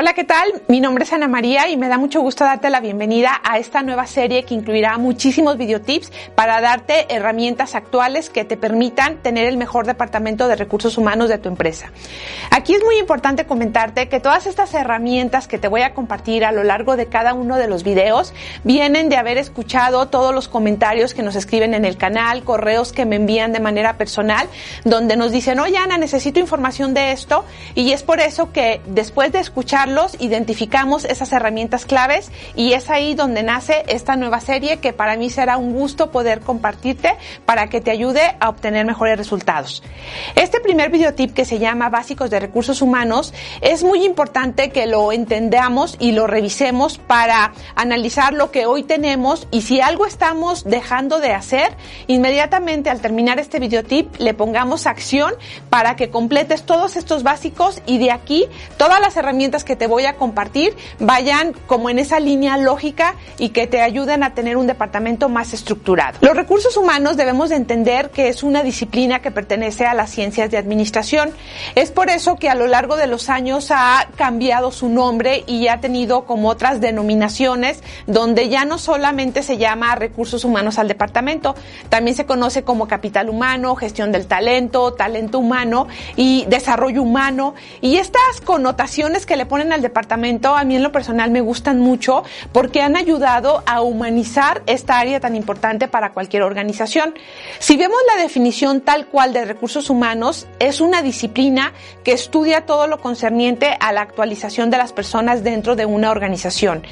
Hola, ¿qué tal? Mi nombre es Ana María y me da mucho gusto darte la bienvenida a esta nueva serie que incluirá muchísimos videotips para darte herramientas actuales que te permitan tener el mejor departamento de recursos humanos de tu empresa. Aquí es muy importante comentarte que todas estas herramientas que te voy a compartir a lo largo de cada uno de los videos vienen de haber escuchado todos los comentarios que nos escriben en el canal, correos que me envían de manera personal, donde nos dicen, oye Ana, necesito información de esto y es por eso que después de escuchar identificamos esas herramientas claves y es ahí donde nace esta nueva serie que para mí será un gusto poder compartirte para que te ayude a obtener mejores resultados. Este primer videotip que se llama Básicos de Recursos Humanos es muy importante que lo entendamos y lo revisemos para analizar lo que hoy tenemos y si algo estamos dejando de hacer, inmediatamente al terminar este videotip le pongamos acción para que completes todos estos básicos y de aquí todas las herramientas que te voy a compartir vayan como en esa línea lógica y que te ayuden a tener un departamento más estructurado. Los recursos humanos debemos de entender que es una disciplina que pertenece a las ciencias de administración. Es por eso que a lo largo de los años ha cambiado su nombre y ha tenido como otras denominaciones donde ya no solamente se llama recursos humanos al departamento, también se conoce como capital humano, gestión del talento, talento humano y desarrollo humano y estas connotaciones que le ponen al departamento a mí en lo personal me gustan mucho porque han ayudado a humanizar esta área tan importante para cualquier organización. Si vemos la definición tal cual de recursos humanos, es una disciplina que estudia todo lo concerniente a la actualización de las personas dentro de una organización.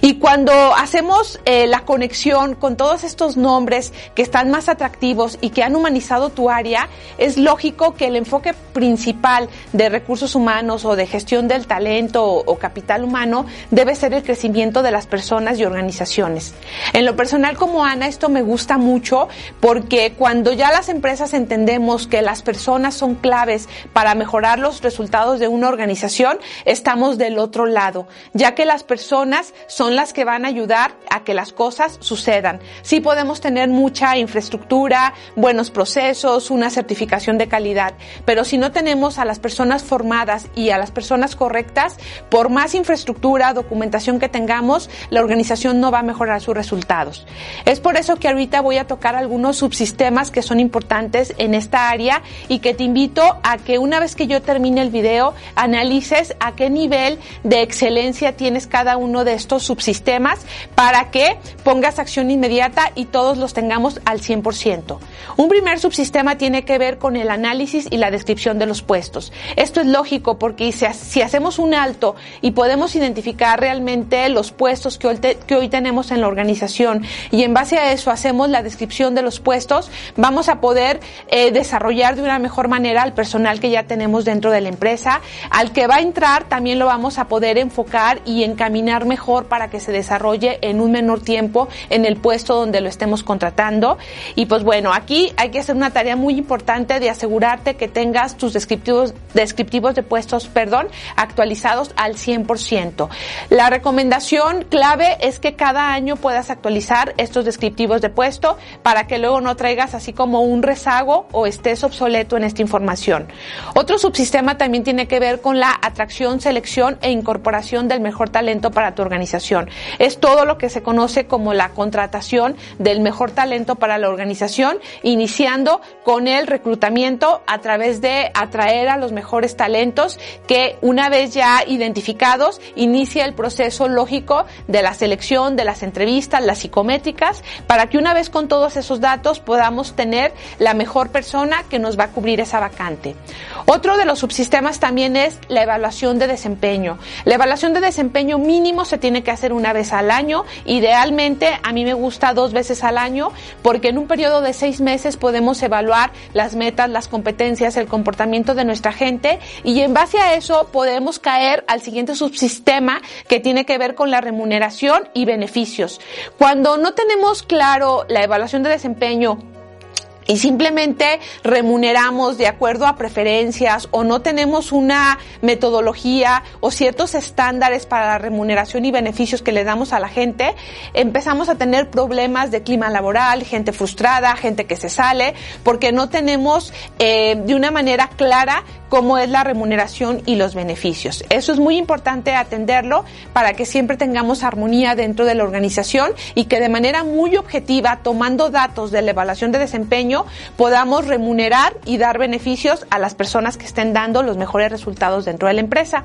Y cuando hacemos eh, la conexión con todos estos nombres que están más atractivos y que han humanizado tu área, es lógico que el enfoque principal de recursos humanos o de gestión del talento o, capital humano debe ser el crecimiento de las personas y organizaciones. En lo personal como Ana, esto me gusta mucho porque cuando ya las empresas entendemos que las personas son claves para mejorar los resultados de una organización, estamos del otro lado, ya que las personas son las que van a ayudar a que las cosas sucedan. Sí podemos tener mucha infraestructura, buenos procesos, una certificación de calidad, pero si no tenemos a las personas formadas y a las personas correctas, por más infraestructura, documentación que tengamos, la organización no va a mejorar sus resultados. Es por eso que ahorita voy a tocar algunos subsistemas que son importantes en esta área y que te invito a que una vez que yo termine el video analices a qué nivel de excelencia tienes cada uno de estos subsistemas para que pongas acción inmediata y todos los tengamos al 100%. Un primer subsistema tiene que ver con el análisis y la descripción de los puestos. Esto es lógico porque si hacemos un y podemos identificar realmente los puestos que hoy, que hoy tenemos en la organización y en base a eso hacemos la descripción de los puestos, vamos a poder eh, desarrollar de una mejor manera al personal que ya tenemos dentro de la empresa. Al que va a entrar también lo vamos a poder enfocar y encaminar mejor para que se desarrolle en un menor tiempo en el puesto donde lo estemos contratando. Y pues bueno, aquí hay que hacer una tarea muy importante de asegurarte que tengas tus descriptivos, descriptivos de puestos, perdón, actualizados al 100%. La recomendación clave es que cada año puedas actualizar estos descriptivos de puesto para que luego no traigas así como un rezago o estés obsoleto en esta información. Otro subsistema también tiene que ver con la atracción, selección e incorporación del mejor talento para tu organización. Es todo lo que se conoce como la contratación del mejor talento para la organización, iniciando con el reclutamiento a través de atraer a los mejores talentos que una vez ya identificados, inicia el proceso lógico de la selección, de las entrevistas, las psicométricas, para que una vez con todos esos datos podamos tener la mejor persona que nos va a cubrir esa vacante. Otro de los subsistemas también es la evaluación de desempeño. La evaluación de desempeño mínimo se tiene que hacer una vez al año. Idealmente, a mí me gusta dos veces al año, porque en un periodo de seis meses podemos evaluar las metas, las competencias, el comportamiento de nuestra gente y en base a eso podemos caer al siguiente subsistema que tiene que ver con la remuneración y beneficios. Cuando no tenemos claro la evaluación de desempeño y simplemente remuneramos de acuerdo a preferencias o no tenemos una metodología o ciertos estándares para la remuneración y beneficios que le damos a la gente, empezamos a tener problemas de clima laboral, gente frustrada, gente que se sale, porque no tenemos eh, de una manera clara cómo es la remuneración y los beneficios. Eso es muy importante atenderlo para que siempre tengamos armonía dentro de la organización y que de manera muy objetiva, tomando datos de la evaluación de desempeño, podamos remunerar y dar beneficios a las personas que estén dando los mejores resultados dentro de la empresa.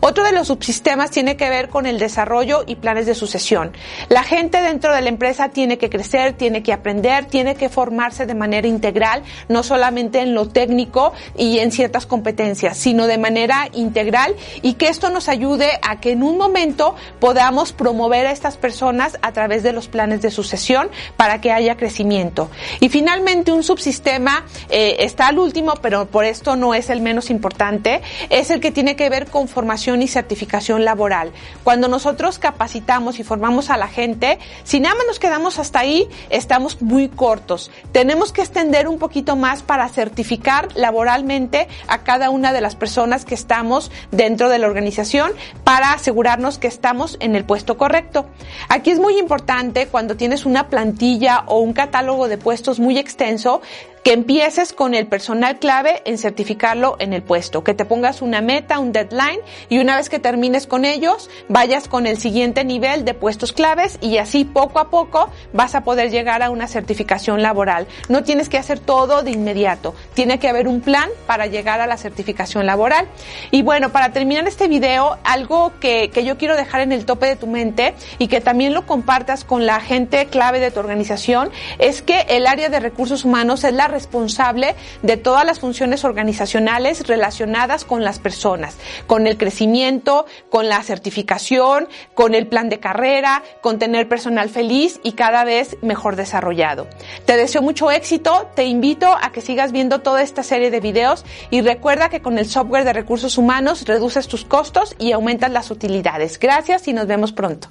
Otro de los subsistemas tiene que ver con el desarrollo y planes de sucesión. La gente dentro de la empresa tiene que crecer, tiene que aprender, tiene que formarse de manera integral, no solamente en lo técnico y en ciertas competencias sino de manera integral y que esto nos ayude a que en un momento podamos promover a estas personas a través de los planes de sucesión para que haya crecimiento. Y finalmente un subsistema eh, está al último, pero por esto no es el menos importante, es el que tiene que ver con formación y certificación laboral. Cuando nosotros capacitamos y formamos a la gente, si nada más nos quedamos hasta ahí, estamos muy cortos. Tenemos que extender un poquito más para certificar laboralmente a cada una de las personas que estamos dentro de la organización para asegurarnos que estamos en el puesto correcto. Aquí es muy importante cuando tienes una plantilla o un catálogo de puestos muy extenso, pensó que empieces con el personal clave en certificarlo en el puesto, que te pongas una meta, un deadline y una vez que termines con ellos, vayas con el siguiente nivel de puestos claves y así poco a poco vas a poder llegar a una certificación laboral. No tienes que hacer todo de inmediato, tiene que haber un plan para llegar a la certificación laboral. Y bueno, para terminar este video, algo que, que yo quiero dejar en el tope de tu mente y que también lo compartas con la gente clave de tu organización es que el área de recursos humanos es la responsable de todas las funciones organizacionales relacionadas con las personas, con el crecimiento, con la certificación, con el plan de carrera, con tener personal feliz y cada vez mejor desarrollado. Te deseo mucho éxito, te invito a que sigas viendo toda esta serie de videos y recuerda que con el software de recursos humanos reduces tus costos y aumentas las utilidades. Gracias y nos vemos pronto.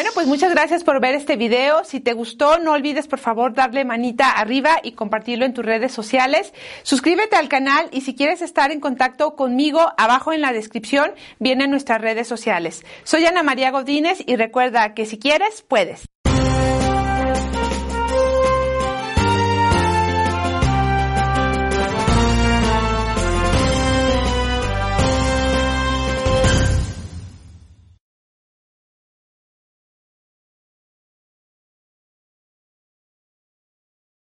Bueno, pues muchas gracias por ver este video. Si te gustó, no olvides por favor darle manita arriba y compartirlo en tus redes sociales. Suscríbete al canal y si quieres estar en contacto conmigo, abajo en la descripción vienen nuestras redes sociales. Soy Ana María Godínez y recuerda que si quieres, puedes.